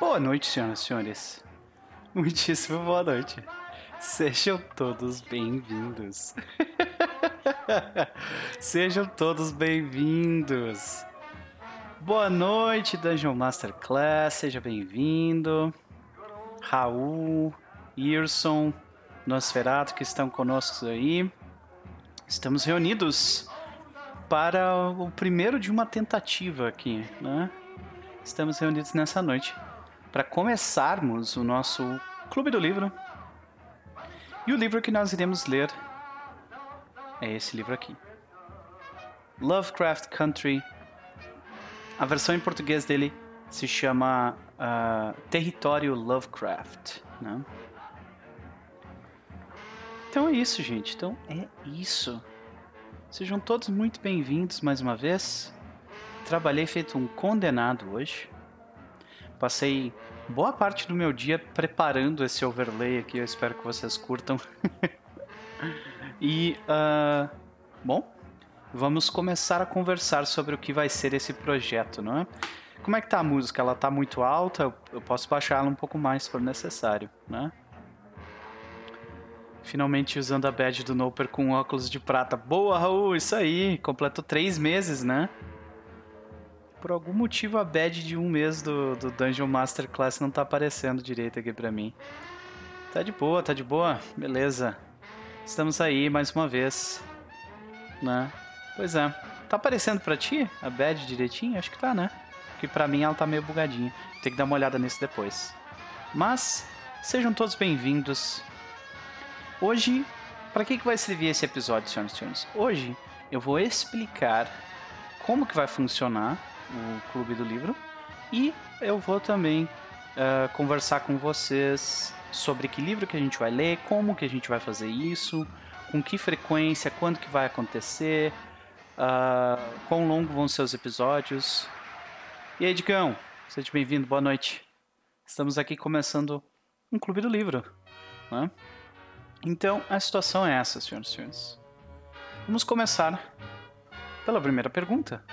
Boa noite, senhoras e senhores. Muitíssimo boa noite. Sejam todos bem-vindos. Sejam todos bem-vindos. Boa noite, Dungeon Masterclass. Seja bem-vindo. Raul, Irson, Nosferato que estão conosco aí. Estamos reunidos para o primeiro de uma tentativa aqui, né? Estamos reunidos nessa noite para começarmos o nosso Clube do Livro. E o livro que nós iremos ler é esse livro aqui. Lovecraft Country. A versão em português dele se chama uh, Território Lovecraft. Né? Então é isso, gente. Então é isso. Sejam todos muito bem-vindos mais uma vez. Trabalhei feito um condenado hoje. Passei boa parte do meu dia preparando esse overlay aqui. Eu espero que vocês curtam. e, uh, bom, vamos começar a conversar sobre o que vai ser esse projeto, não é? Como é que tá a música? Ela tá muito alta? Eu posso baixar ela um pouco mais se for necessário, né? Finalmente usando a badge do Noper com óculos de prata. Boa, Raul, isso aí. Completou três meses, né? Por algum motivo a badge de um mês do, do Dungeon Master Class não tá aparecendo direito aqui pra mim. Tá de boa, tá de boa? Beleza. Estamos aí mais uma vez. Né? Pois é. Tá aparecendo pra ti a badge direitinho? Acho que tá, né? Porque pra mim ela tá meio bugadinha. Tem que dar uma olhada nisso depois. Mas, sejam todos bem-vindos. Hoje, para que, que vai servir esse episódio, senhoras e senhores? Hoje eu vou explicar como que vai funcionar o Clube do Livro. E eu vou também uh, conversar com vocês sobre que livro que a gente vai ler, como que a gente vai fazer isso, com que frequência, quando que vai acontecer, uh, quão longo vão ser os episódios. E aí, Digão, seja bem-vindo, boa noite. Estamos aqui começando um Clube do Livro. Né? Então, a situação é essa, senhoras e senhores. Vamos começar pela primeira pergunta.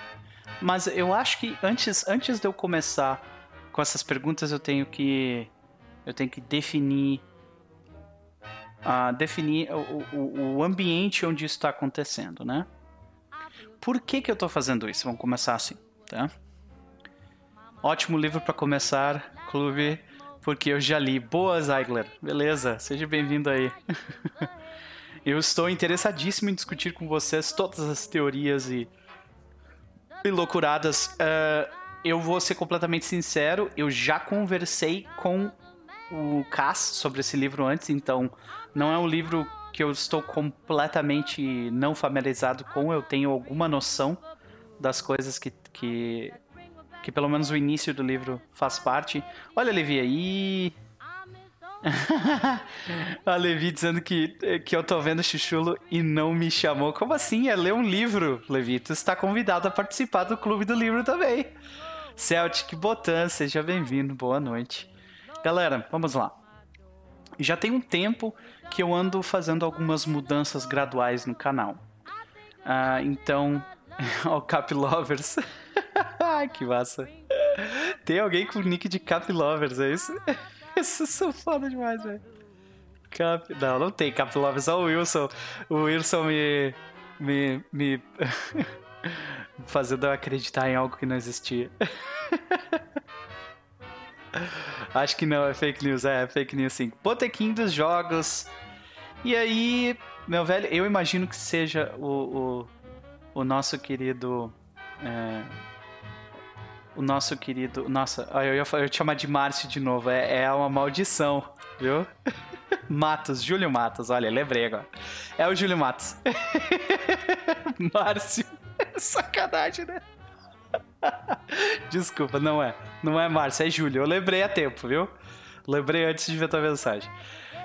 Mas eu acho que antes, antes de eu começar com essas perguntas, eu tenho que eu tenho que definir uh, definir o, o, o, ambiente onde isso está acontecendo, né? Por que, que eu estou fazendo isso? Vamos começar assim, tá? Ótimo livro para começar, clube, porque eu já li. Boa, Zeigler. Beleza, seja bem-vindo aí. eu estou interessadíssimo em discutir com vocês todas as teorias e e loucuradas. Uh, eu vou ser completamente sincero, eu já conversei com o Cass sobre esse livro antes, então não é um livro que eu estou completamente não familiarizado com, eu tenho alguma noção das coisas que, que, que pelo menos o início do livro faz parte. Olha, Levi, aí a Levi dizendo que, que eu tô vendo Chuchulo e não me chamou. Como assim? É ler um livro, Levi. Tu está convidado a participar do Clube do Livro também. Celtic Botan, seja bem-vindo. Boa noite. Galera, vamos lá. Já tem um tempo que eu ando fazendo algumas mudanças graduais no canal. Ah, então, ó, Cap Lovers. que massa. Tem alguém com nick de Cap Lovers, é isso? Esses são foda demais, velho. Cap... Não, não tem Cap Love, só o Wilson. O Wilson me. me. me. fazendo eu acreditar em algo que não existia. Acho que não, é fake news, é, é fake news sim. Botequim dos jogos. E aí, meu velho, eu imagino que seja o, o, o nosso querido. É, o nosso querido. Nossa, eu ia, eu ia te chamar de Márcio de novo. É, é uma maldição, viu? Matos, Júlio Matos, olha, lembrei agora. É o Júlio Matos. Márcio. Sacanagem, né? Desculpa, não é. Não é Márcio, é Júlio. Eu lembrei a tempo, viu? Lembrei antes de ver tua mensagem.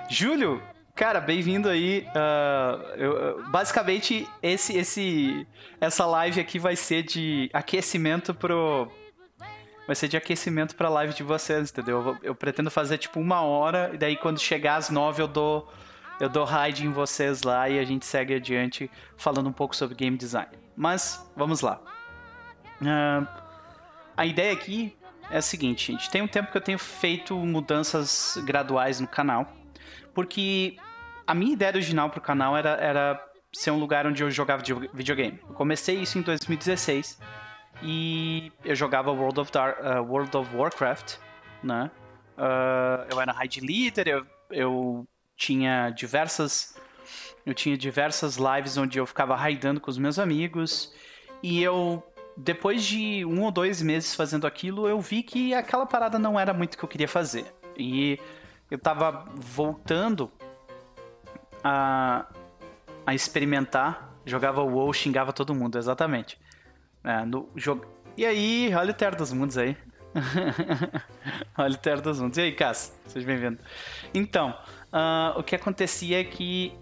Júlio, cara, bem-vindo aí. Uh, eu, basicamente, esse, esse, essa live aqui vai ser de aquecimento pro, vai ser de aquecimento pra live de vocês, entendeu? Eu, eu, pretendo fazer tipo uma hora, e daí quando chegar às nove eu dou. Eu dou raid em vocês lá e a gente segue adiante falando um pouco sobre game design. Mas, vamos lá. Uh, a ideia aqui é o seguinte, gente. Tem um tempo que eu tenho feito mudanças graduais no canal. Porque a minha ideia original pro canal era, era ser um lugar onde eu jogava videogame. Eu comecei isso em 2016 e eu jogava World of, Dar uh, World of Warcraft, né? Uh, eu era raid leader, eu, eu tinha diversas eu tinha diversas lives onde eu ficava raidando com os meus amigos e eu depois de um ou dois meses fazendo aquilo, eu vi que aquela parada não era muito o que eu queria fazer. E eu tava voltando a, a experimentar. Jogava WoW, xingava todo mundo, exatamente. É, no jogo... E aí, olha o Terra dos Mundos aí. olha o Terra dos Mundos. E aí, Cass? Seja bem-vindo. Então, uh, o que acontecia é que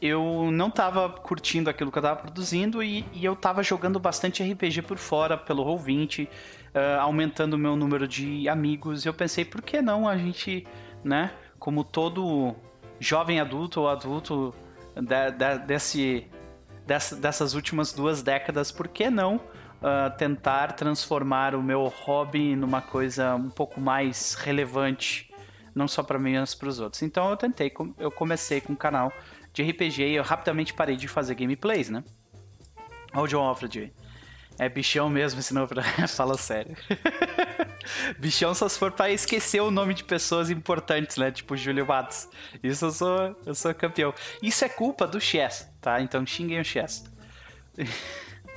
eu não estava curtindo aquilo que eu estava produzindo e, e eu estava jogando bastante RPG por fora, pelo Roll20, uh, aumentando o meu número de amigos. E eu pensei, por que não a gente, né, como todo jovem adulto ou adulto de, de, desse, dessa, dessas últimas duas décadas, por que não uh, tentar transformar o meu hobby numa coisa um pouco mais relevante, não só para mim, mas para os outros? Então eu tentei, eu comecei com um canal de RPG e eu rapidamente parei de fazer gameplays, né? Olha o John Alfred É bichão mesmo, senão pra... fala sério. bichão só se for pra esquecer o nome de pessoas importantes, né? Tipo Júlio Matos. Isso eu sou, eu sou campeão. Isso é culpa do Chess, tá? Então xinguem o Chess.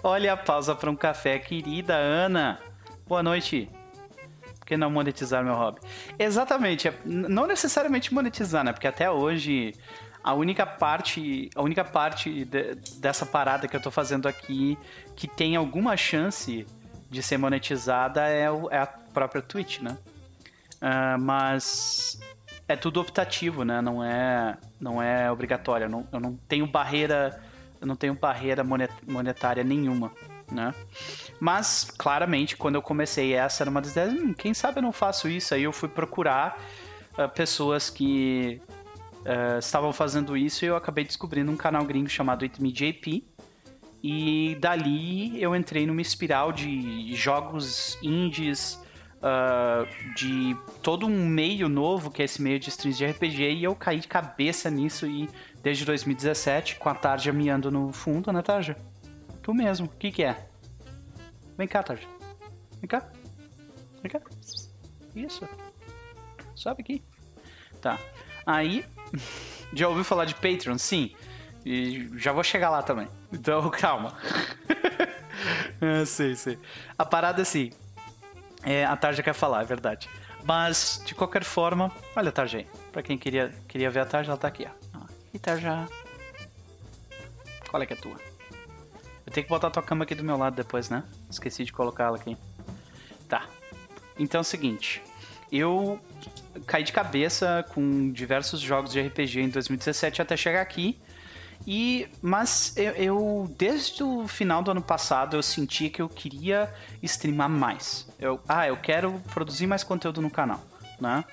Olha a pausa para um café, querida Ana. Boa noite. Por que não monetizar meu hobby? Exatamente. É, não necessariamente monetizar, né? Porque até hoje a única parte, a única parte de, dessa parada que eu tô fazendo aqui que tem alguma chance de ser monetizada é, o, é a própria Twitch, né? Uh, mas é tudo optativo, né? Não é, não é obrigatório. Eu não, eu não tenho barreira, eu não tenho barreira monetária nenhuma, né? Mas claramente quando eu comecei essa era uma das ideias. Hum, quem sabe eu não faço isso? Aí eu fui procurar uh, pessoas que uh, estavam fazendo isso e eu acabei descobrindo um canal gringo chamado It Me JP. E dali eu entrei numa espiral de jogos indies, uh, de todo um meio novo, que é esse meio de streams de RPG, e eu caí de cabeça nisso e desde 2017, com a Tarja miando no fundo, né, Tarja? Tu mesmo, o que que é? Vem cá, Tarja. Vem cá. Vem cá. Isso. Sobe aqui. Tá. Aí, já ouviu falar de Patreon? Sim. E já vou chegar lá também. Então, calma. é, sei, sei. A parada é assim. É, a Tarja quer falar, é verdade. Mas, de qualquer forma, olha a Tarja aí. Pra quem queria, queria ver a Tarja, ela tá aqui, ó. E Tarja. Qual é que é tua? Eu tenho que botar a tua cama aqui do meu lado depois, né? Esqueci de colocá-la aqui. Tá. Então é o seguinte. Eu caí de cabeça com diversos jogos de RPG em 2017 até chegar aqui. E mas eu, eu, desde o final do ano passado eu senti que eu queria streamar mais. Eu, ah, eu quero produzir mais conteúdo no canal, né?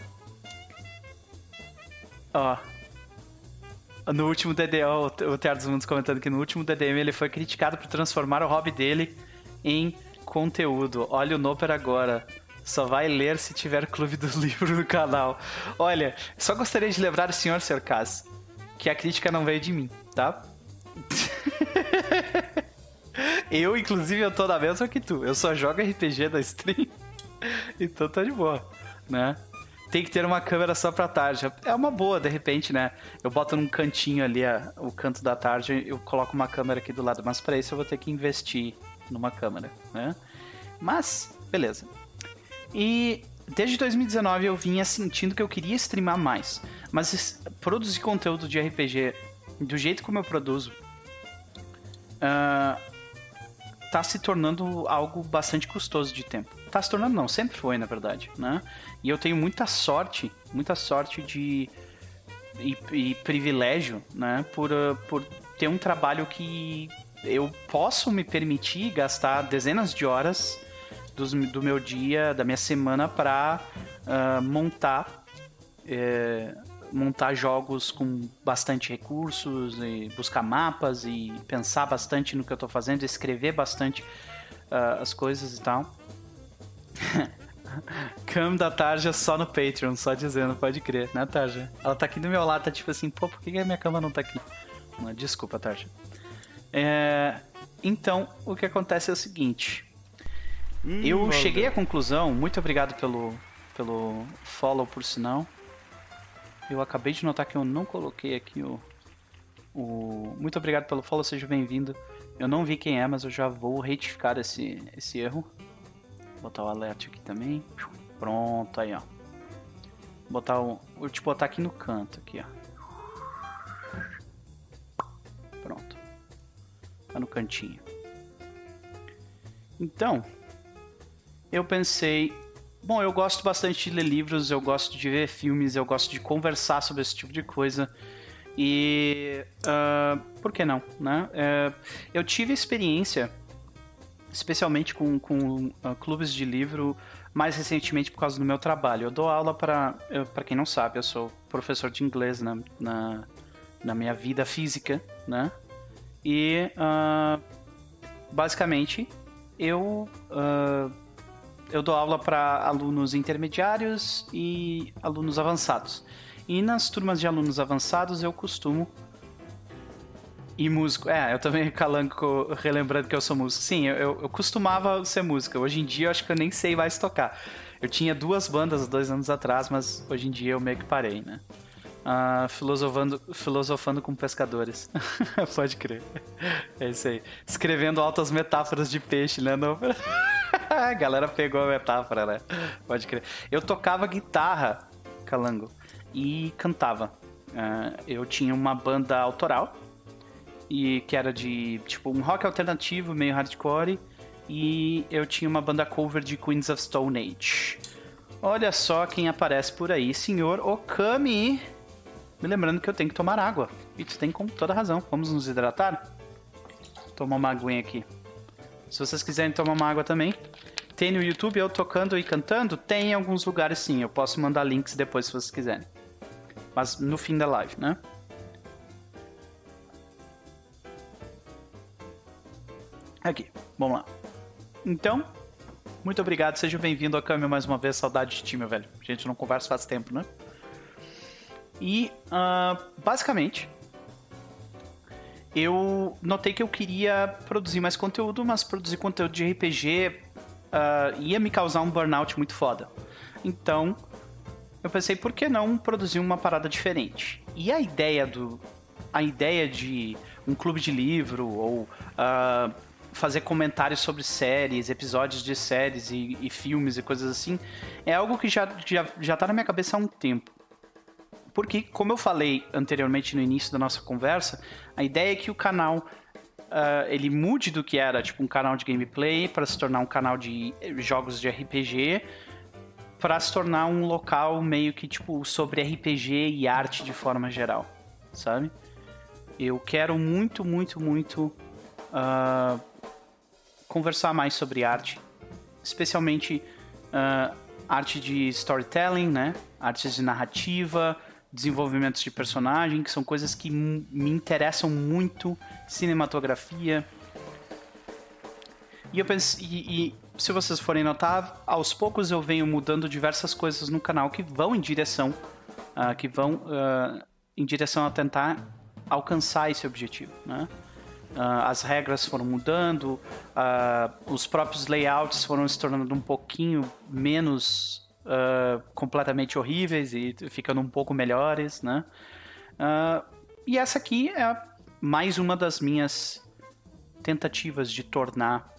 Ó. No último DDM, o Teatro dos Mundos comentando que no último DDM ele foi criticado por transformar o hobby dele em conteúdo. Olha o Noper agora. Só vai ler se tiver clube do livro no canal. Olha, só gostaria de lembrar o senhor, Sr. Cass, que a crítica não veio de mim, tá? eu, inclusive, eu tô na mesma que tu. Eu só jogo RPG da stream. então tá de boa, né? Tem que ter uma câmera só pra tarde. É uma boa, de repente, né? Eu boto num cantinho ali o canto da tarde, eu coloco uma câmera aqui do lado. Mas para isso eu vou ter que investir numa câmera, né? Mas, beleza. E desde 2019 eu vinha sentindo que eu queria streamar mais. Mas produzir conteúdo de RPG do jeito como eu produzo uh, tá se tornando algo bastante custoso de tempo. Tá se tornando não, sempre foi na verdade, né? E eu tenho muita sorte, muita sorte de e, e privilégio, né? Por, uh, por ter um trabalho que eu posso me permitir gastar dezenas de horas dos, do meu dia, da minha semana para uh, montar é, montar jogos com bastante recursos e buscar mapas e pensar bastante no que eu estou fazendo, escrever bastante uh, as coisas e tal. Cam da Tarja só no Patreon, só dizendo, pode crer, né, Tarja? Ela tá aqui do meu lado, tá tipo assim, pô, por que a minha cama não tá aqui? Desculpa, Tarja. É, então, o que acontece é o seguinte. Hum, eu cheguei à conclusão, muito obrigado pelo, pelo follow, por sinal. Eu acabei de notar que eu não coloquei aqui o, o... Muito obrigado pelo follow, seja bem-vindo. Eu não vi quem é, mas eu já vou retificar esse, esse erro. Vou botar o alert aqui também. Pronto, aí ó. Vou botar o... Vou te botar aqui no canto, aqui ó. Pronto. Tá no cantinho. Então, eu pensei, bom, eu gosto bastante de ler livros, eu gosto de ver filmes, eu gosto de conversar sobre esse tipo de coisa. E uh, por que não, né? Uh, eu tive experiência, especialmente com, com uh, clubes de livro, mais recentemente por causa do meu trabalho. Eu dou aula para, para quem não sabe, eu sou professor de inglês na, na, na minha vida física, né? E uh, basicamente eu eu dou aula para alunos intermediários e alunos avançados. E nas turmas de alunos avançados eu costumo e músico. É, eu também calanco, relembrando que eu sou músico. Sim, eu, eu costumava ser música. Hoje em dia eu acho que eu nem sei mais tocar. Eu tinha duas bandas dois anos atrás, mas hoje em dia eu meio que parei, né? Uh, filosofando, filosofando com pescadores. Pode crer. É isso aí. Escrevendo altas metáforas de peixe, né? Não... a galera pegou a metáfora, né? Pode crer. Eu tocava guitarra, calango, e cantava. Uh, eu tinha uma banda autoral, e que era de tipo um rock alternativo, meio hardcore, e eu tinha uma banda cover de Queens of Stone Age. Olha só quem aparece por aí, senhor Okami. Me lembrando que eu tenho que tomar água. E tu tem com toda razão. Vamos nos hidratar? Tomar uma aguinha aqui. Se vocês quiserem tomar uma água também, tem no YouTube eu tocando e cantando? Tem em alguns lugares sim. Eu posso mandar links depois se vocês quiserem. Mas no fim da live, né? Aqui, vamos lá. Então, muito obrigado, seja bem-vindo ao Câmbio mais uma vez. Saudade de ti, meu velho. A gente não conversa faz tempo, né? E uh, basicamente eu notei que eu queria produzir mais conteúdo, mas produzir conteúdo de RPG uh, ah, ia me causar um burnout muito foda. Então eu pensei, por que não produzir uma parada diferente? E a ideia do. A ideia de um clube de livro ou uh, fazer comentários sobre séries, episódios de séries e, e, filmes e coisas assim, é algo que já, já, já tá na minha cabeça há um tempo. Porque, como eu falei anteriormente no início da nossa conversa, a ideia é que o canal uh, ele mude do que era tipo um canal de gameplay para se tornar um canal de jogos de RPG para se tornar um local meio que tipo sobre RPG e arte de forma geral, sabe? Eu quero muito, muito, muito uh, conversar mais sobre arte, especialmente uh, arte de storytelling, né? Artes de narrativa, desenvolvimentos de personagem, que são coisas que me interessam muito, cinematografia. E eu pensei, e, e, se vocês forem notar, aos poucos eu venho mudando diversas coisas no canal que vão em direção, uh, que vão uh, em direção a tentar alcançar esse objetivo, né? Uh, as regras foram mudando, os próprios layouts foram se tornando um pouquinho menos uh, completamente horríveis e ficando um pouco melhores, né? Uh, e essa aqui é mais uma das minhas tentativas de tornar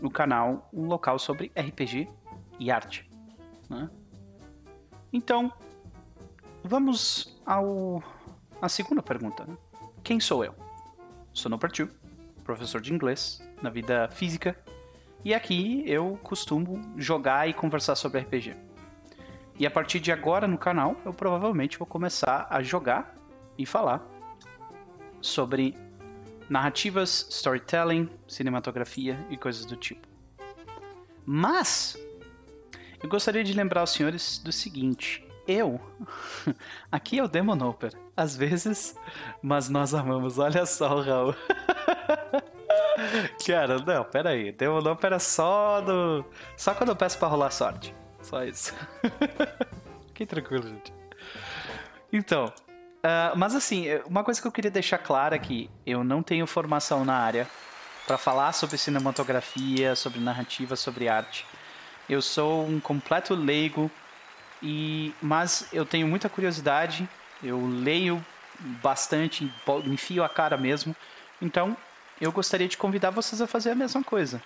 o canal um local sobre RPG e arte. Né? Então, vamos ao a segunda pergunta. Né? Quem sou eu? Sou no Partiu, professor de inglês na vida física, e aqui eu costumo jogar e conversar sobre RPG. E a partir de agora no canal, eu provavelmente vou começar a jogar e falar sobre narrativas, storytelling, cinematografia e coisas do tipo. Mas eu gostaria de lembrar os senhores do seguinte: eu, aqui é o Demonoper, às vezes, mas nós amamos. Olha só o Raul. Cara, não, pera aí. Demonoper é só do. Só quando eu peço pra rolar sorte. Só isso. Fiquem tranquilo, gente. Então, uh, mas assim, uma coisa que eu queria deixar clara é que eu não tenho formação na área para falar sobre cinematografia, sobre narrativa, sobre arte. Eu sou um completo leigo e mas eu tenho muita curiosidade. Eu leio bastante, enfio a cara mesmo. Então, eu gostaria de convidar vocês a fazer a mesma coisa.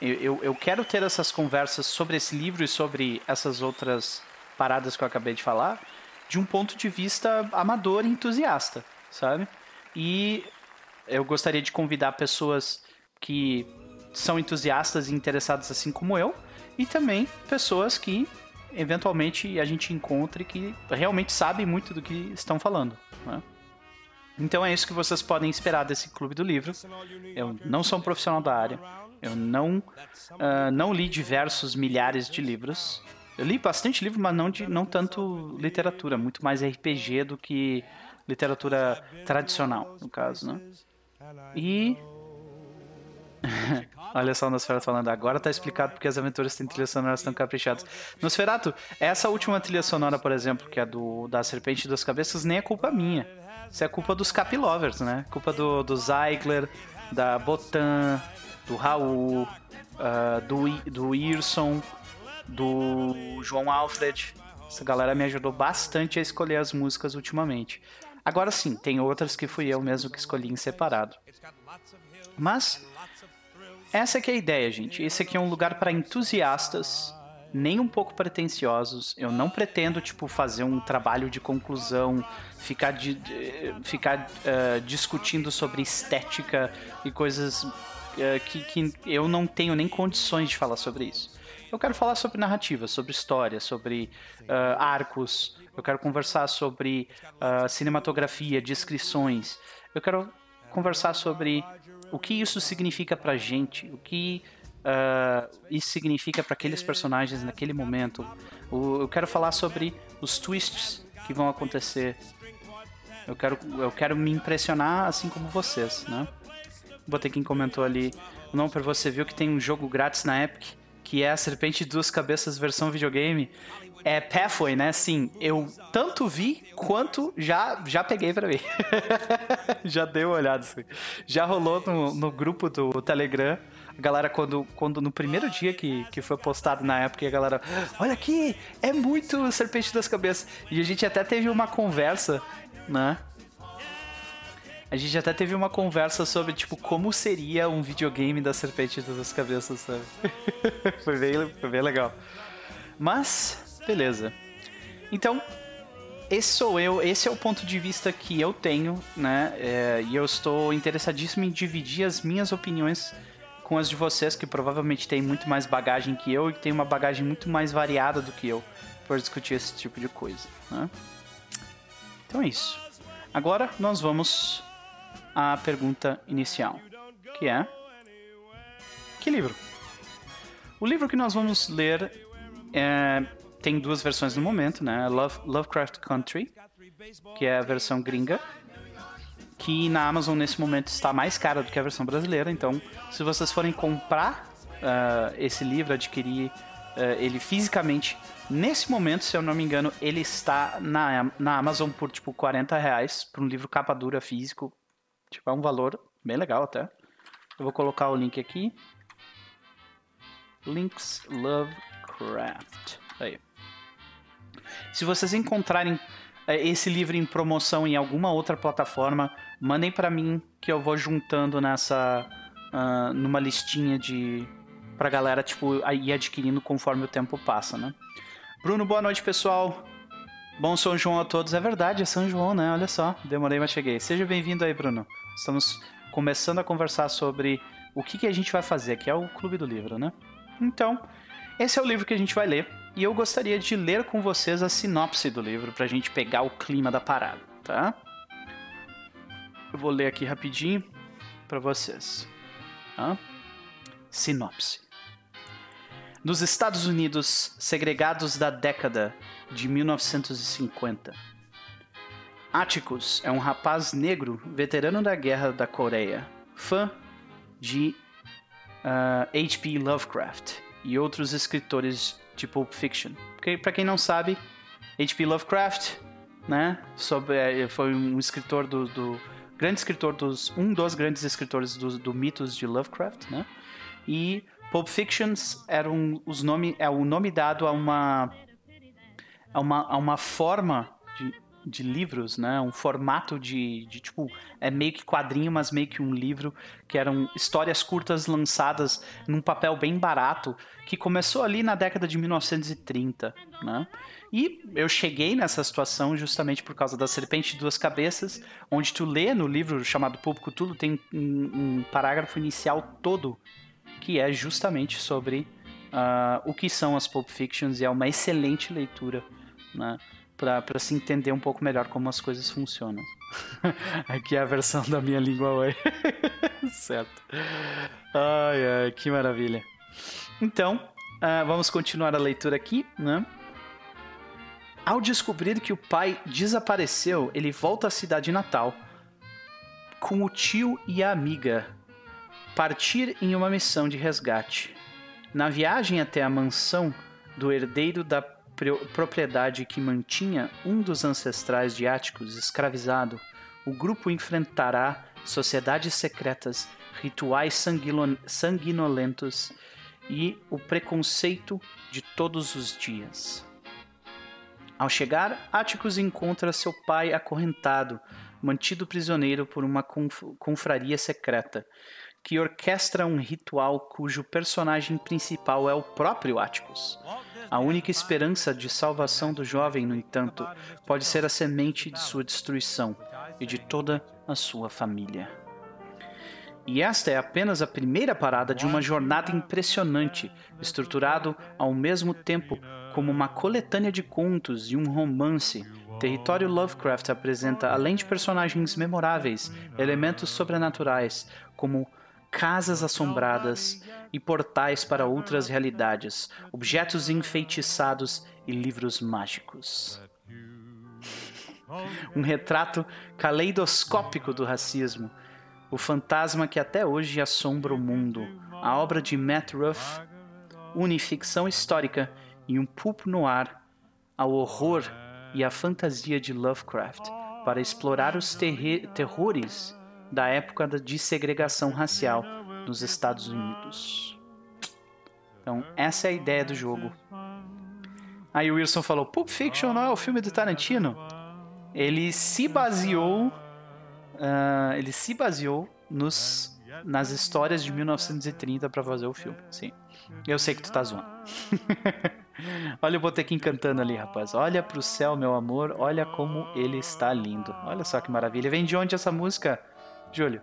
Eu, eu, quero ter essas conversas sobre esse livro e sobre essas outras paradas que eu acabei de falar de um ponto de vista amador e entusiasta, sabe? E eu gostaria de convidar pessoas que são entusiastas e interessadas assim como eu e também pessoas que eventualmente a gente encontre que realmente sabem muito do que estão falando. Né? Então é isso que vocês podem esperar desse clube do livro. Eu não sou um profissional da área. Eu não, uh, não li diversos milhares de livros. Eu li bastante livro, mas não, de, não tanto literatura, muito mais RPG do que literatura tradicional, no caso, né? E Olha só o Nosferatu falando, agora tá explicado porque as aventuras têm trilhas sonoras tão caprichadas. Nosferatu, essa última trilha sonora, por exemplo, que é do da Serpente das Cabeças, nem é culpa minha. Isso é culpa dos Capilovers, né? Culpa do, do Zeigler, da Botan, do Raul, uh, do, do Irson, do João Alfred. Essa galera me ajudou bastante a escolher as músicas ultimamente. Agora sim, tem outras que fui eu mesmo que escolhi em separado. Mas essa que é a ideia, gente. Esse aqui é um lugar para entusiastas, nem um pouco pretensiosos. Eu não pretendo, tipo, fazer um trabalho de conclusão, ficar, de, de ficar uh, discutindo sobre estética e coisas que, que eu não tenho nem condições de falar sobre isso. Eu quero falar sobre narrativa, sobre história, sobre uh, arcos. Eu quero conversar sobre cinematografia, descrições. Eu quero conversar sobre o que isso significa pra gente, o que uh, isso significa para aqueles personagens naquele momento. O, eu quero falar sobre os twists que vão acontecer. Eu quero, eu quero me impressionar assim como vocês, né? Botei quem comentou ali. Não, para você viu que tem um jogo grátis na Epic que é a Serpente de Duas Cabeças versão videogame. É Pathway, né? Sim, eu tanto vi quanto já, já peguei para mim. já dei uma olhada. Já rolou no, no grupo do Telegram. A galera, quando, quando no primeiro dia que, que foi postado na época, a galera, olha aqui, é muito Serpente das Cabeças. E a gente até teve uma conversa, né? A gente até teve uma conversa sobre, tipo, como seria um videogame da Serpente das Cabeças, sabe? foi, bem, foi bem legal. Mas, Beleza. Então, esse sou eu, esse é o ponto de vista que eu tenho, né? É, e eu estou interessadíssimo em dividir as minhas opiniões com as de vocês, que provavelmente têm muito mais bagagem que eu e tem uma bagagem muito mais variada do que eu por discutir esse tipo de coisa. Né? Então é isso. Agora nós vamos à pergunta inicial, que é: Que livro? O livro que nós vamos ler é tem duas versões no momento, né? Love, Lovecraft Country, que é a versão gringa, que na Amazon nesse momento está mais cara do que a versão brasileira. Então, se vocês forem comprar uh, esse livro, adquirir uh, ele fisicamente, nesse momento, se eu não me engano, ele está na, na Amazon por tipo 40 reais para um livro capa dura físico. Tipo, é um valor bem legal até. Eu vou colocar o link aqui. Links Lovecraft. Aí. Se vocês encontrarem é, esse livro em promoção em alguma outra plataforma, mandem para mim que eu vou juntando nessa uh, numa listinha de pra galera tipo ir adquirindo conforme o tempo passa, né? Bruno, boa noite, pessoal. Bom São João a todos. É verdade, é São João, né? Olha só, demorei, mas cheguei. Seja bem-vindo aí, Bruno. Estamos começando a conversar sobre o que, que a gente vai fazer, que é o Clube do Livro, né? Então, esse é o livro que a gente vai ler e eu gostaria de ler com vocês a sinopse do livro para a gente pegar o clima da parada, tá? Eu vou ler aqui rapidinho para vocês. Tá? Sinopse. Nos Estados Unidos, segregados da década de 1950, Atticus é um rapaz negro veterano da Guerra da Coreia, fã de H.P. Uh, Lovecraft e outros escritores de Pulp Fiction. Pra quem não sabe, H.P. Lovecraft, né? Sobre, é, foi um escritor do, do, grande escritor dos um dos grandes escritores do, do mitos de Lovecraft, né? E Pulp Fictions era um, os nome, é o nome dado a uma a uma, a uma forma de, de livros, né? Um formato de, de, tipo, é meio que quadrinho, mas meio que um livro, que eram histórias curtas lançadas num papel bem barato, que começou ali na década de 1930, né? E eu cheguei nessa situação justamente por causa da Serpente de Duas Cabeças, onde tu lê no livro chamado Público Cthulhu, tem um, um parágrafo inicial todo que é justamente sobre uh, o que são as Pulp Fictions e é uma excelente leitura, né? para se entender um pouco melhor como as coisas funcionam. Aqui é a versão da minha língua oi. certo. Ai, ai, que maravilha. Então, uh, vamos continuar a leitura aqui, né? Ao descobrir que o pai desapareceu, ele volta à cidade natal com o tio e a amiga partir em uma missão de resgate. Na viagem até a mansão do herdeiro da propriedade que mantinha um dos ancestrais de Áticos escravizado, o grupo enfrentará sociedades secretas, rituais sanguinolentos e o preconceito de todos os dias. Ao chegar, Atticus encontra seu pai acorrentado, mantido prisioneiro por uma conf confraria secreta, que orquestra um ritual cujo personagem principal é o próprio Atticus. A única esperança de salvação do jovem, no entanto, pode ser a semente de sua destruição e de toda a sua família. E esta é apenas a primeira parada de uma jornada impressionante, estruturado ao mesmo tempo como uma coletânea de contos e um romance. Território Lovecraft apresenta, além de personagens memoráveis, elementos sobrenaturais, como casas assombradas e portais para outras realidades, objetos enfeitiçados e livros mágicos. Um retrato caleidoscópico do racismo, o fantasma que até hoje assombra o mundo. A obra de Matt Ruff une ficção histórica e um pulp noir ao horror e à fantasia de Lovecraft para explorar os terrores da época de segregação racial nos Estados Unidos. Então, essa é a ideia do jogo. Aí o Wilson falou: Pulp Fiction não é o filme do Tarantino? Ele se baseou uh, ele se baseou nos, nas histórias de 1930 para fazer o filme. Sim. Eu sei que tu tá zoando. olha o Botequim cantando ali, rapaz. Olha pro céu, meu amor. Olha como ele está lindo. Olha só que maravilha. Vem de onde essa música, Júlio?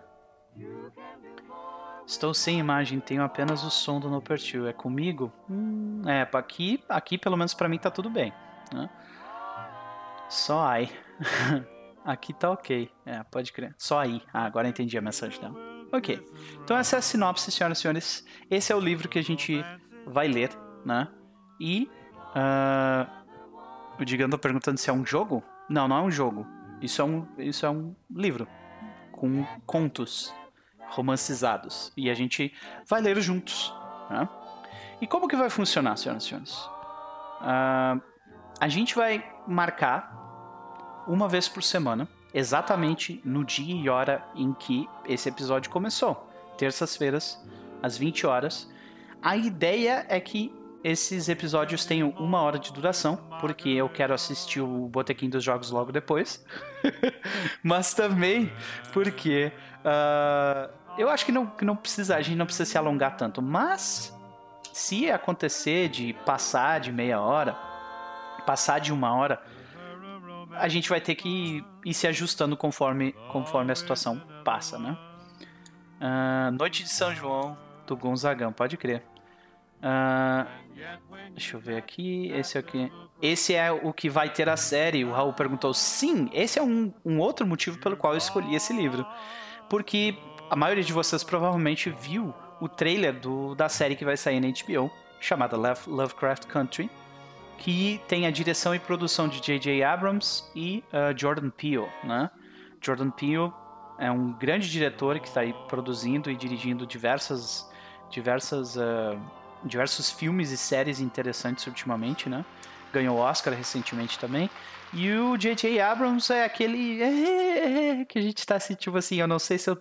Estou sem imagem, tenho apenas o som do No É comigo? Hum, é, aqui, aqui pelo menos para mim tá tudo bem. Né? Só ai. Aqui tá ok. É, pode crer. Só aí. Ah, agora entendi a mensagem dela. Ok. Então essa é a sinopse, senhoras e senhores. Esse é o livro que a gente vai ler, né? E uh, o Digão tá perguntando se é um jogo. Não, não é um jogo. Isso é um, isso é um livro com contos romancizados. E a gente vai ler juntos. Né? E como que vai funcionar, senhoras e senhores? Uh, a gente vai marcar uma vez por semana, exatamente no dia e hora em que esse episódio começou, terças-feiras, às 20 horas. A ideia é que esses episódios tenham uma hora de duração, porque eu quero assistir o Botequim dos Jogos logo depois. Mas também porque uh, eu acho que não, que não precisa, a gente não precisa se alongar tanto. Mas se acontecer de passar de meia hora, passar de uma hora, a gente vai ter que ir se ajustando conforme, conforme a situação passa, né? Uh, Noite de São João do Gonzagão, pode crer. Uh, deixa eu ver aqui. Esse aqui. Esse é o que vai ter a série. O Raul perguntou. Sim, esse é um, um outro motivo pelo qual eu escolhi esse livro. Porque a maioria de vocês provavelmente viu o trailer do, da série que vai sair na HBO, chamada Lovecraft Country que tem a direção e produção de J.J. Abrams e uh, Jordan Peele, né? Jordan Peele é um grande diretor que está aí produzindo e dirigindo diversas, diversas uh, diversos filmes e séries interessantes ultimamente, né? Ganhou Oscar recentemente também. E o J.J. Abrams é aquele que a gente tá assim, tipo assim, eu não sei se eu,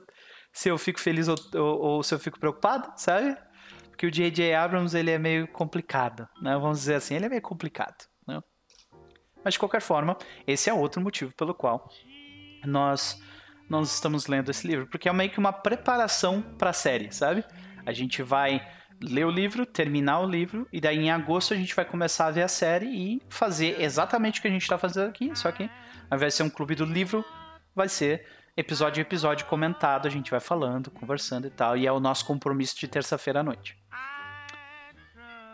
se eu fico feliz ou, ou, ou se eu fico preocupado, sabe? Porque o J.J. Abrams, ele é meio complicado, né? Vamos dizer assim, ele é meio complicado, né? Mas de qualquer forma, esse é outro motivo pelo qual nós nós estamos lendo esse livro, porque é meio que uma preparação para a série, sabe? A gente vai ler o livro, terminar o livro, e daí em agosto a gente vai começar a ver a série e fazer exatamente o que a gente está fazendo aqui, só que ao invés de ser um clube do livro, vai ser episódio a episódio comentado, a gente vai falando, conversando e tal, e é o nosso compromisso de terça-feira à noite.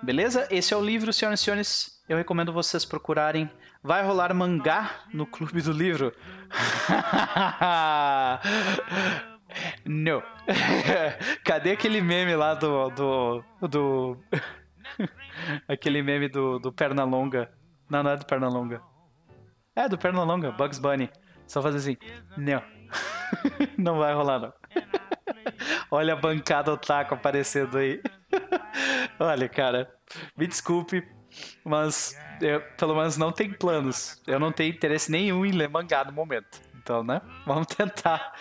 Beleza? Esse é o livro, senhoras e senhores. Eu recomendo vocês procurarem. Vai rolar mangá no Clube do Livro? Não. Cadê aquele meme lá do. do. do. aquele meme do, do Pernalonga? Não, não é do Pernalonga. É, do Pernalonga, Bugs Bunny. Só fazer assim. Não. não vai rolar, não. Olha a bancada otaku aparecendo aí. Olha, cara, me desculpe, mas eu, pelo menos não tem planos. Eu não tenho interesse nenhum em ler mangá no momento. Então, né? Vamos tentar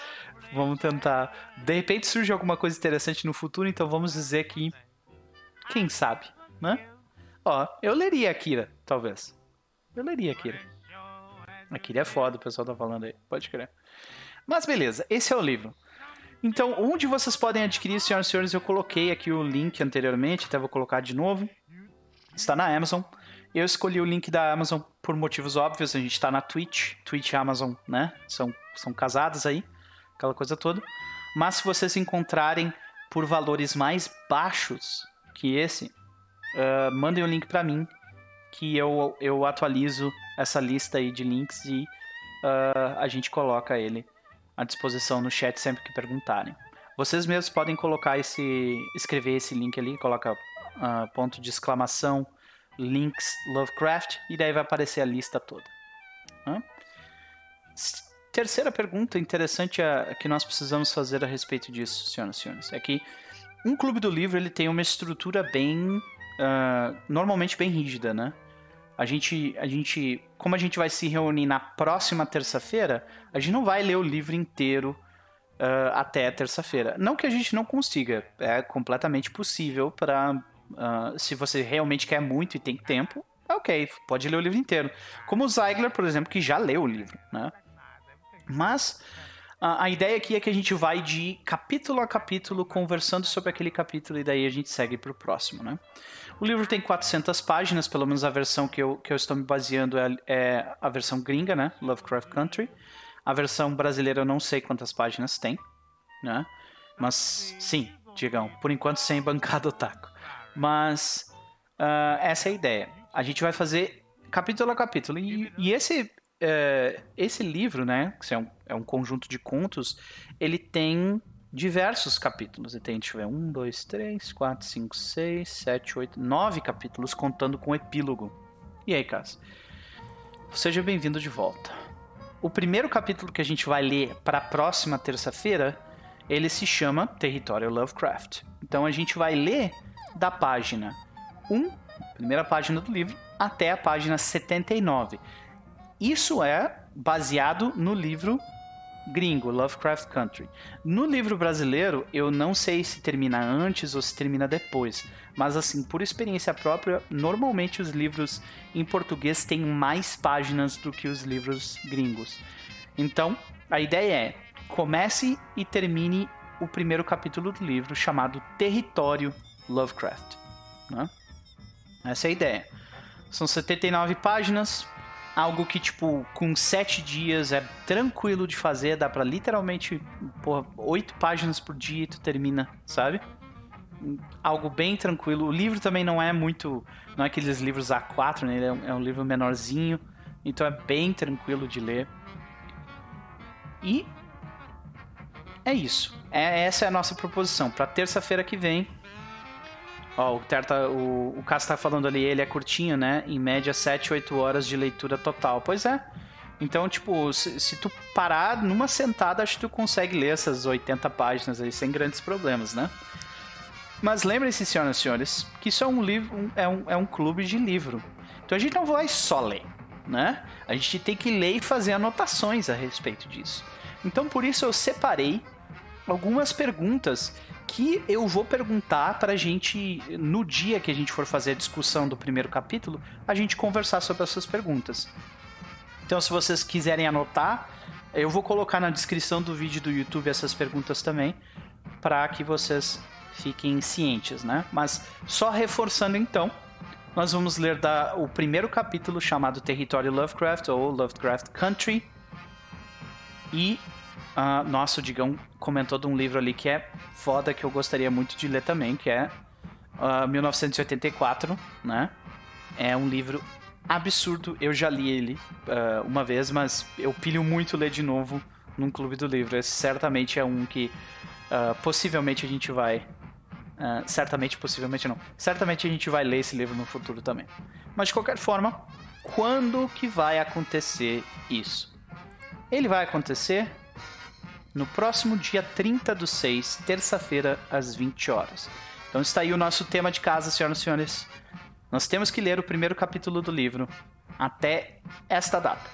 Vamos tentar. De repente surge alguma coisa interessante no futuro, então vamos dizer que. Quem sabe, né? Ó, eu leria Akira, talvez. Eu leria Akira. Akira é foda, o pessoal tá falando aí. Pode crer. Mas beleza, esse é o livro. Então, onde vocês podem adquirir, senhoras e senhores, eu coloquei aqui o link anteriormente, até vou colocar de novo. Está na Amazon. Eu escolhi o link da Amazon por motivos óbvios, a gente está na Twitch, Twitch e Amazon, né? São, são casados aí aquela coisa toda. Mas se vocês encontrarem por valores mais baixos que esse, uh, mandem o um link para mim que eu, eu atualizo essa lista aí de links e uh, a gente coloca ele à disposição no chat sempre que perguntarem. Vocês mesmos podem colocar esse, escrever esse link ali, coloca uh, ponto de exclamação, links Lovecraft e daí vai aparecer a lista toda. Terceira pergunta interessante a, que nós precisamos fazer a respeito disso, senhoras e senhores, é que um clube do livro ele tem uma estrutura bem, uh, normalmente bem rígida, né? A gente, a gente, como a gente vai se reunir na próxima terça-feira, a gente não vai ler o livro inteiro uh, até terça-feira. Não que a gente não consiga, é completamente possível para, uh, se você realmente quer muito e tem tempo, ok, pode ler o livro inteiro. Como o Zeigler, por exemplo, que já leu o livro, né? Mas a, a ideia aqui é que a gente vai de capítulo a capítulo conversando sobre aquele capítulo e daí a gente segue para o próximo, né? O livro tem 400 páginas, pelo menos a versão que eu, que eu estou me baseando é, é a versão gringa, né? Lovecraft Country. A versão brasileira eu não sei quantas páginas tem, né? Mas sim, digam, por enquanto sem bancada otaku. Mas uh, essa é a ideia. A gente vai fazer capítulo a capítulo. E, e esse é, esse livro, né, que é um, é um conjunto de contos, ele tem diversos capítulos. Ele tem, deixa eu ver, um, dois, três, quatro, cinco, seis, sete, oito, nove capítulos, contando com o epílogo. E aí, Cass? Seja bem-vindo de volta. O primeiro capítulo que a gente vai ler para a próxima terça-feira, ele se chama Território Lovecraft. Então a gente vai ler da página 1, primeira página do livro, até a página 79. Isso é baseado no livro gringo, Lovecraft Country. No livro brasileiro, eu não sei se termina antes ou se termina depois, mas assim, por experiência própria, normalmente os livros em português têm mais páginas do que os livros gringos. Então, a ideia é: comece e termine o primeiro capítulo do livro chamado Território Lovecraft. Né? Essa é a ideia. São 79 páginas, algo que, tipo, com sete dias é tranquilo de fazer, dá pra literalmente, porra, oito páginas por dia e tu termina, sabe? Algo bem tranquilo. O livro também não é muito. Não é aqueles livros A4, né? Ele é um, é um livro menorzinho. Então é bem tranquilo de ler. E. É isso. É, essa é a nossa proposição. Para terça-feira que vem, Ó, o, Terta, o, o Cássio tá falando ali, ele é curtinho, né? Em média 7, 8 horas de leitura total. Pois é. Então, tipo, se, se, tu parar numa sentada, acho que tu consegue ler essas 80 páginas aí sem grandes problemas, né? Mas lembrem-se, senhoras e senhores, que isso é um livro, um, é, um, é um clube de livro. Então a gente não vai só ler, né? A gente tem que ler e fazer anotações a respeito disso. Então por isso eu separei algumas perguntas que eu vou perguntar para a gente, no dia que a gente for fazer a discussão do primeiro capítulo, a gente conversar sobre essas perguntas. Então, se vocês quiserem anotar, eu vou colocar na descrição do vídeo do YouTube essas perguntas também, para que vocês fiquem cientes, né? Mas só reforçando então, nós vamos ler da, o primeiro capítulo chamado Território Lovecraft ou Lovecraft Country. E uh, nosso Digão comentou de um livro ali que é foda, que eu gostaria muito de ler também, que é uh, 1984, né? É um livro absurdo. Eu já li ele uh, uma vez, mas eu pilho muito ler de novo num clube do livro. Esse certamente é um que uh, possivelmente a gente vai. Uh, certamente, possivelmente não. Certamente a gente vai ler esse livro no futuro também. Mas de qualquer forma, quando que vai acontecer isso? Ele vai acontecer no próximo dia 30 do 6, terça-feira, às 20 horas. Então está aí o nosso tema de casa, senhoras e senhores. Nós temos que ler o primeiro capítulo do livro até esta data.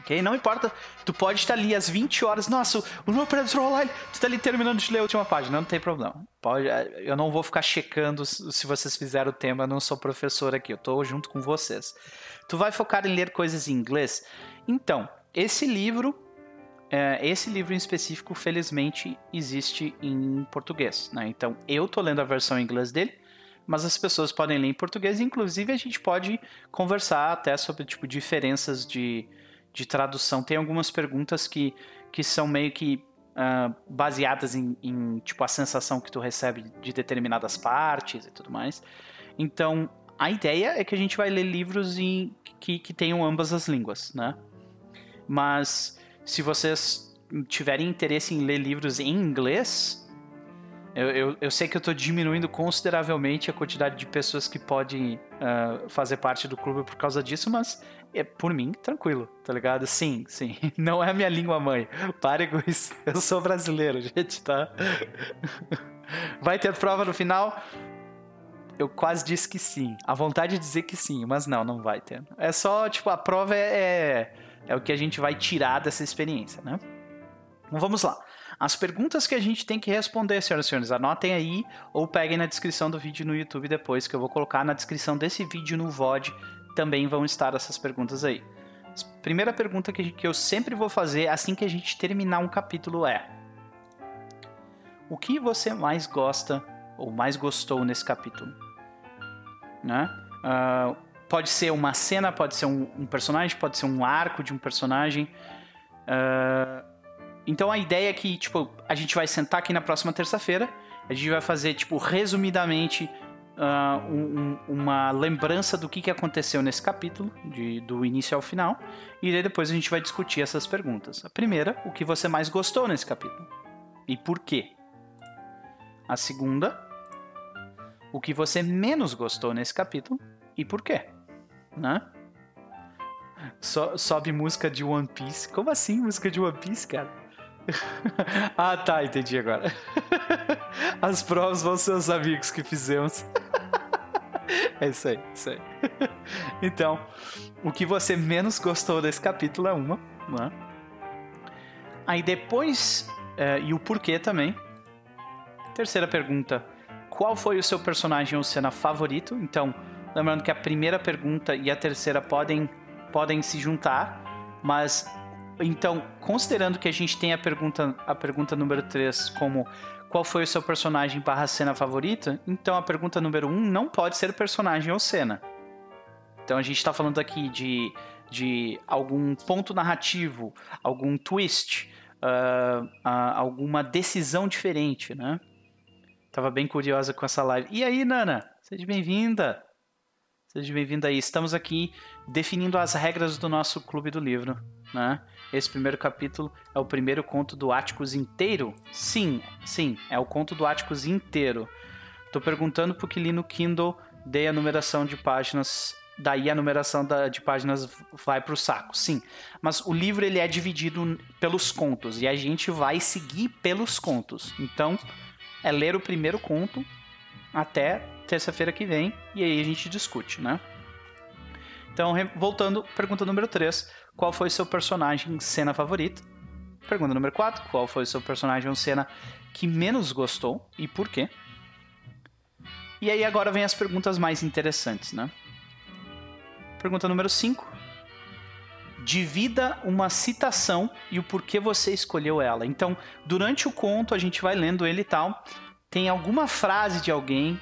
Ok? Não importa, tu pode estar ali às 20 horas. Nossa, o No Predator Online, tu está ali terminando de ler a última página, não tem problema. Pode, eu não vou ficar checando se vocês fizeram o tema, eu não sou professor aqui, eu estou junto com vocês. Tu vai focar em ler coisas em inglês? Então, esse livro é, esse livro em específico, felizmente, existe em português. Né? Então, eu tô lendo a versão em inglês dele, mas as pessoas podem ler em português. Inclusive, a gente pode conversar até sobre tipo diferenças de, de tradução. Tem algumas perguntas que, que são meio que uh, baseadas em, em, tipo a sensação que tu recebe de determinadas partes e tudo mais. Então, a ideia é que a gente vai ler livros em, que, que tenham ambas as línguas, né? Mas se vocês tiverem interesse em ler livros em inglês, eu, eu, eu sei que eu estou diminuindo consideravelmente a quantidade de pessoas que podem uh, fazer parte do clube por causa disso, mas é por mim, tranquilo, tá ligado? Sim, sim. Não é a minha língua mãe. Pare com isso. Eu sou brasileiro, gente, tá? Vai ter prova no final? Eu quase disse que sim. A vontade de dizer que sim, mas não, não vai ter. É só, tipo, a prova é, é o que a gente vai tirar dessa experiência, né? Então vamos lá. As perguntas que a gente tem que responder, senhoras e senhores, anotem aí ou peguem na descrição do vídeo no YouTube depois, que eu vou colocar na descrição desse vídeo no VOD, também vão estar essas perguntas aí. A primeira pergunta que eu sempre vou fazer assim que a gente terminar um capítulo é: O que você mais gosta ou mais gostou nesse capítulo? Né? Uh, pode ser uma cena, pode ser um, um personagem, pode ser um arco de um personagem. Uh, então a ideia é que, tipo, a gente vai sentar aqui na próxima terça-feira, a gente vai fazer, tipo, resumidamente uh, um, uma lembrança do que, que aconteceu nesse capítulo, de, do início ao final, e daí depois a gente vai discutir essas perguntas. A primeira, o que você mais gostou nesse capítulo e por quê? A segunda, o que você menos gostou nesse capítulo e por quê? Né? So, sobe música de One Piece. Como assim música de One Piece, cara? ah, tá, entendi agora. As provas vão ser os amigos que fizemos. é isso aí, isso aí. Então, o que você menos gostou desse capítulo é uma, né? Aí depois, é, e o porquê também. Terceira pergunta: qual foi o seu personagem ou cena favorito? Então, Lembrando que a primeira pergunta e a terceira podem, podem se juntar, mas então, considerando que a gente tem a pergunta, a pergunta número 3 como qual foi o seu personagem barra cena favorita, então a pergunta número 1 um não pode ser personagem ou cena. Então a gente está falando aqui de, de algum ponto narrativo, algum twist, uh, uh, alguma decisão diferente, né? Tava bem curiosa com essa live. E aí, Nana? Seja bem-vinda! Seja bem-vindo aí. Estamos aqui definindo as regras do nosso clube do livro, né? Esse primeiro capítulo é o primeiro conto do Áticos inteiro? Sim, sim, é o conto do Áticos inteiro. Tô perguntando porque li no Kindle, dei a numeração de páginas, daí a numeração da, de páginas vai pro saco. Sim, mas o livro ele é dividido pelos contos e a gente vai seguir pelos contos. Então, é ler o primeiro conto até terça-feira que vem e aí a gente discute, né? Então, voltando, pergunta número 3, qual foi seu personagem cena favorita? Pergunta número 4, qual foi seu personagem ou cena que menos gostou e por quê? E aí agora vem as perguntas mais interessantes, né? Pergunta número 5. Divida uma citação e o porquê você escolheu ela. Então, durante o conto, a gente vai lendo ele e tal. Tem alguma frase de alguém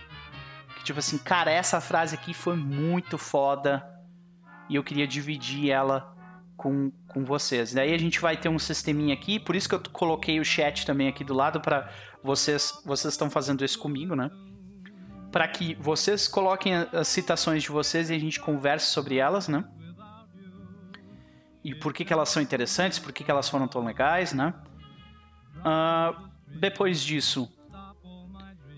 que, tipo assim, cara, essa frase aqui foi muito foda e eu queria dividir ela com, com vocês. Daí a gente vai ter um sisteminha aqui, por isso que eu coloquei o chat também aqui do lado para vocês vocês estão fazendo isso comigo, né? Para que vocês coloquem as citações de vocês e a gente converse sobre elas, né? E por que, que elas são interessantes, por que, que elas foram tão legais, né? Uh, depois disso,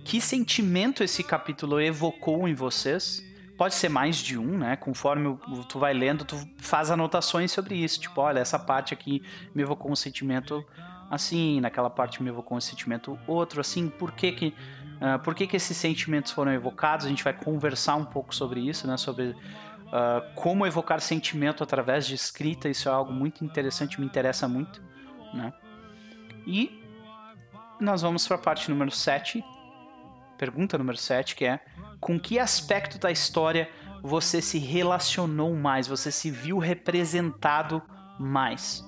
que sentimento esse capítulo evocou em vocês? Pode ser mais de um, né? Conforme tu vai lendo, tu faz anotações sobre isso. Tipo, olha, essa parte aqui me evocou um sentimento assim, naquela parte me evocou um sentimento outro, assim. Por que que, uh, por que, que esses sentimentos foram evocados? A gente vai conversar um pouco sobre isso, né? Sobre uh, como evocar sentimento através de escrita. Isso é algo muito interessante, me interessa muito, né? E nós vamos para a parte número 7, pergunta número 7, que é com que aspecto da história você se relacionou mais, você se viu representado mais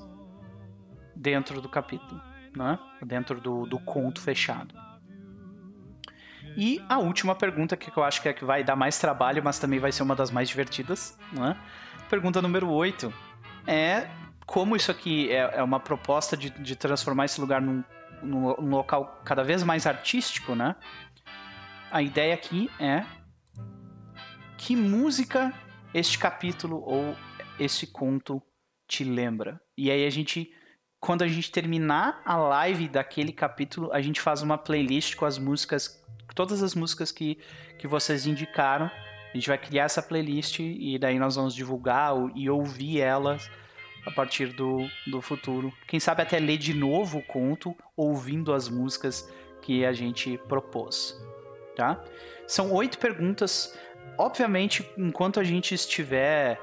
dentro do capítulo, né? dentro do, do conto fechado. E a última pergunta, que eu acho que é que vai dar mais trabalho, mas também vai ser uma das mais divertidas. Né? Pergunta número 8 é como isso aqui é, é uma proposta de, de, transformar esse lugar num, num, local cada vez mais artístico, né? A ideia aqui é que música este capítulo ou esse conto te lembra. E aí a gente, quando a gente terminar a live daquele capítulo, a gente faz uma playlist com as músicas, todas as músicas que, que vocês indicaram. A gente vai criar essa playlist e daí nós vamos divulgar e ouvir elas a partir do, do futuro. Quem sabe até ler de novo o conto, ouvindo as músicas que a gente propôs tá? São oito perguntas. Obviamente, enquanto a gente estiver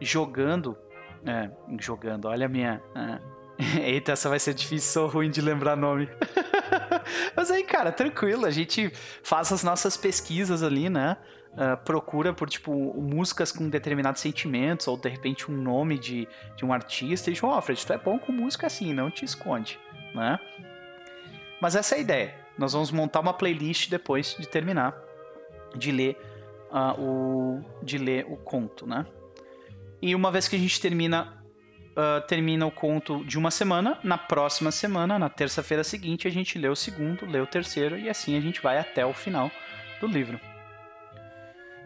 jogando, é, jogando, olha a minha. É. Eita, essa vai ser difícil, sou ruim de lembrar nome. Mas aí, cara, tranquilo, a gente faz as nossas pesquisas ali, né? Uh, procura por, tipo, músicas com determinados sentimentos, ou de repente um nome de, de um artista, e diz, ó, Fred, tu é bom com música assim, não te esconde, né? Mas essa é a ideia. Nós vamos montar uma playlist depois de terminar de ler uh, o de ler o conto, né? E uma vez que a gente termina uh, termina o conto de uma semana, na próxima semana, na terça-feira seguinte, a gente lê o segundo, lê o terceiro e assim a gente vai até o final do livro.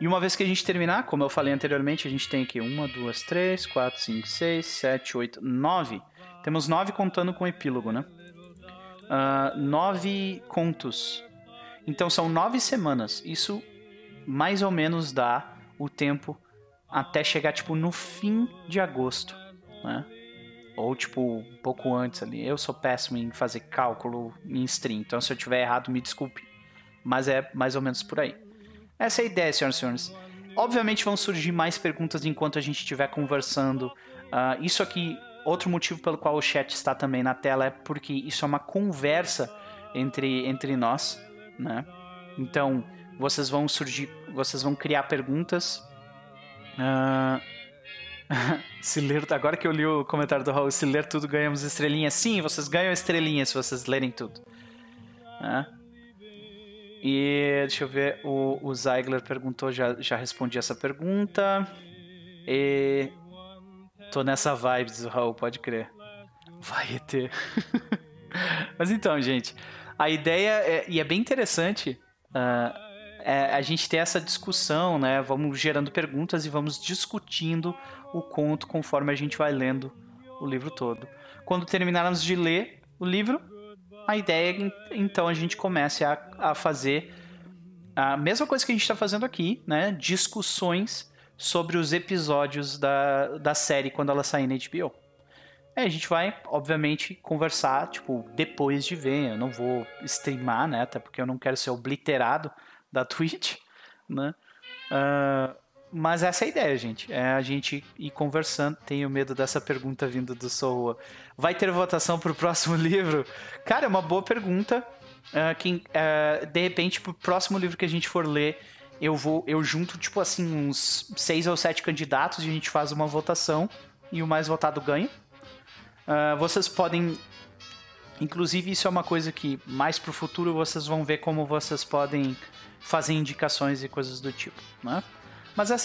E uma vez que a gente terminar, como eu falei anteriormente, a gente tem aqui uma, duas, três, quatro, cinco, seis, sete, oito, nove. Temos nove contando com o epílogo, né? Uh, nove contos. Então são nove semanas. Isso mais ou menos dá o tempo até chegar tipo no fim de agosto, né? Ou tipo um pouco antes ali. Eu sou péssimo em fazer cálculo em stream, então se eu tiver errado me desculpe. Mas é mais ou menos por aí. Essa é a ideia, senhoras e senhores. Obviamente vão surgir mais perguntas enquanto a gente estiver conversando. Uh, isso aqui Outro motivo pelo qual o chat está também na tela é porque isso é uma conversa entre, entre nós, né? Então, vocês vão surgir, vocês vão criar perguntas. Uh... se ler, agora que eu li o comentário do Raul, se ler tudo ganhamos estrelinha. Sim, vocês ganham estrelinha se vocês lerem tudo. Né? E deixa eu ver, o, o Zeigler perguntou, já, já respondi essa pergunta. E Tô nessa vibe Raul, pode crer. Vai ter. Mas então, gente, a ideia, é, e é bem interessante, uh, é a gente ter essa discussão, né? Vamos gerando perguntas e vamos discutindo o conto conforme a gente vai lendo o livro todo. Quando terminarmos de ler o livro, a ideia é então a gente comece a, a fazer a mesma coisa que a gente está fazendo aqui, né? Discussões sobre os episódios da, da série quando ela sair na HBO. É, a gente vai, obviamente, conversar, tipo, depois de ver. Eu não vou streamar, né? Até porque eu não quero ser obliterado da Twitch, né? Uh, mas essa é a ideia, gente. É a gente ir conversando. Tenho medo dessa pergunta vindo do Soa. Vai ter votação pro próximo livro? Cara, é uma boa pergunta. Uh, quem, uh, de repente, pro próximo livro que a gente for ler, eu vou, eu junto, tipo assim, uns seis ou sete candidatos e a gente faz uma votação e o mais votado ganha. Uh, vocês podem. Inclusive, isso é uma coisa que mais pro futuro vocês vão ver como vocês podem fazer indicações e coisas do tipo. Né? Mas essa